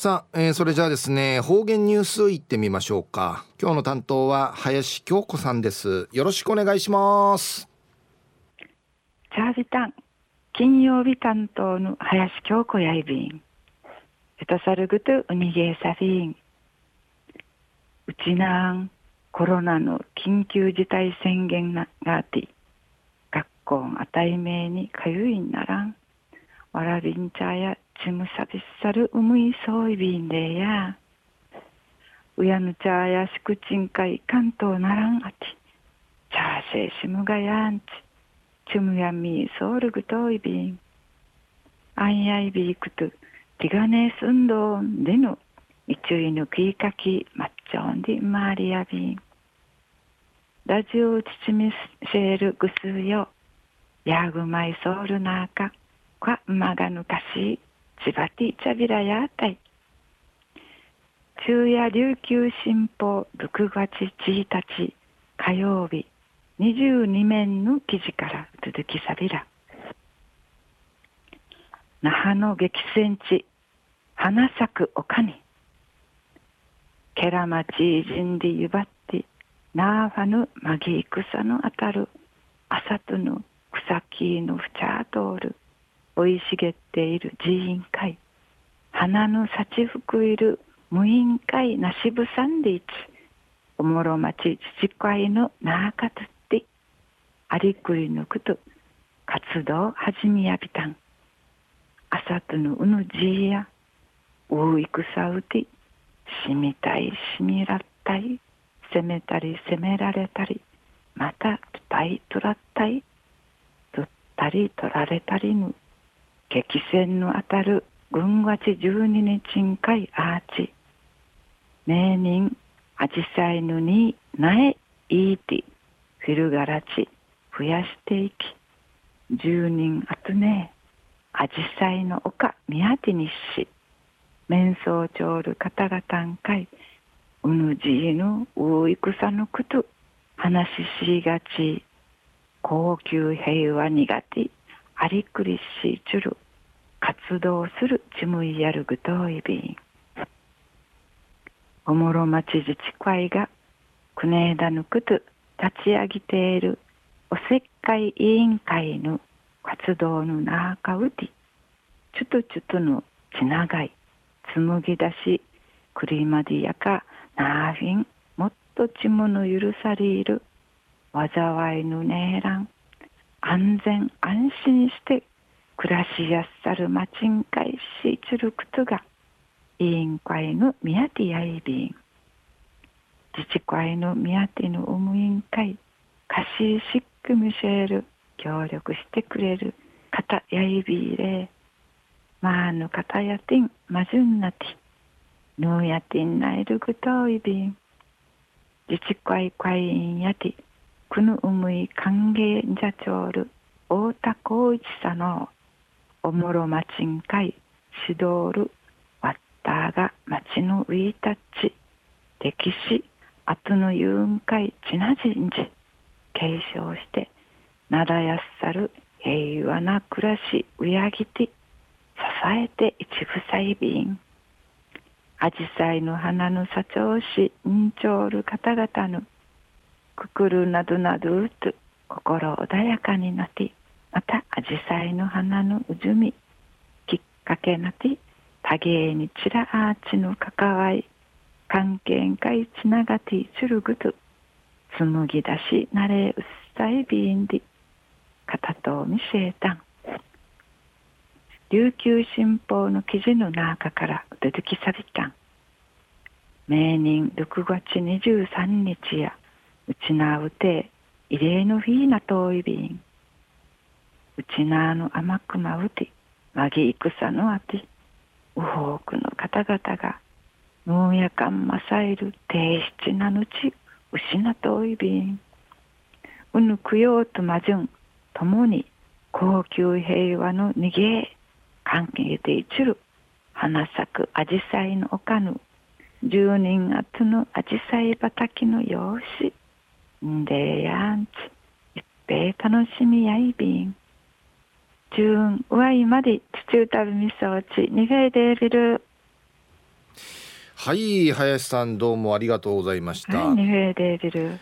さあ、えー、それじゃあですね、方言ニュースいってみましょうか。今日の担当は林京子さんです。よろしくお願いします。チャービタン、金曜日担当の林京子やいびん。エトサルグトウニゲーサフィン。うちなんコロナの緊急事態宣言があって、学校あたいめにかゆいんならん。わらびんちゃやちむさびっさるうむいそういびんでや。うやぬちゃあやしくちんかい関東ならんあち。ちゃーせいしむがやんち。ちむやみそうるぐといびん。あんやいびいくと、ティガネすんどんでの、いちゅいぬきいかき、まっちょんでまりやびん。ラジオちちみせるぐすよ。やぐまいそうるなあか、かまがぬかし千葉ティチャビラヤータイ昼夜琉球新報6月1日火曜日22面の記事から続きさびら。那覇の激戦地花咲く丘に。ケラマチージンディユバティナーファヌマギイクサのあたるアサトヌ草木のフチャートール生い茂っている寺院会。花の幸福いる無印会なしぶさんでいちおもろ町自治会のなあかつってありくりぬくと活動始めやびたん。あさとのうぬじいやういくさうてしみたいしみらったい責めたり責められたりまたとたいとらったいとったりとられたりぬ。激戦のあたる軍月十二日会アーチ。名人アジサイヌに苗イーティフィルガラチ増やしていき。十人あとねアジサイの丘宮手にし面相長る方々んかいうぬじいぬういくさぬくと話ししがち。高級平和苦手。ありくりしちゅる活動するちむいやるぐといびんおもろ町自治会がくねえだぬくと立ち上げているおせっかい委員会の活動のなかうてちゅとちゅとのちながい。つむぎだしくりまでやかなあひんもっとちむの許される。災いのねえらん。安全安心して暮らしやすさるまちんかいしちるくとが委員会の宮手やいびん。自治会の宮手のおむ委員会かししっくみせる協力してくれる方やいびいれ。まあぬ方やてんまじゅんなて。ぬやてんないるぐといびん。自治会会員やてくぬうむい歓迎じゃちょうる太田光一さのおもろまちんかいしどるわったがまちのウィータッチ。歴史あとのゆうんかいちなじんじ。継承してならやすさる平和な暮らしうやぎて支えて一部細便アジサイの花の社長しんちょうる方々のくくるなどなどうと心穏やかになってまたアジサイの花のうじゅみきっかけなて多芸にちらあちの関わり関係かいつながてちるぐと紡ぎ出しなれうっさいびんで片と見せた。ん琉球新報の記事の中から出てきさびた。ん名人6月23日やうちなうて異例の日な遠い便うちなの甘くまうて、まぎ戦のあて、うほくの方々が、農やかんまさえる低質なぬち、うしなといびん。うぬくようとまじゅん、ともに高級平和の逃げ、関係でいちる、花咲くアジサイの丘ぬ、十人あつのアジサイ畑の様子、んでやんち、いっぺい楽しみやいびん。中運上井まで地中たるみそうち逃げでびるはい林さんどうもありがとうございました、はい、ニフェーデービル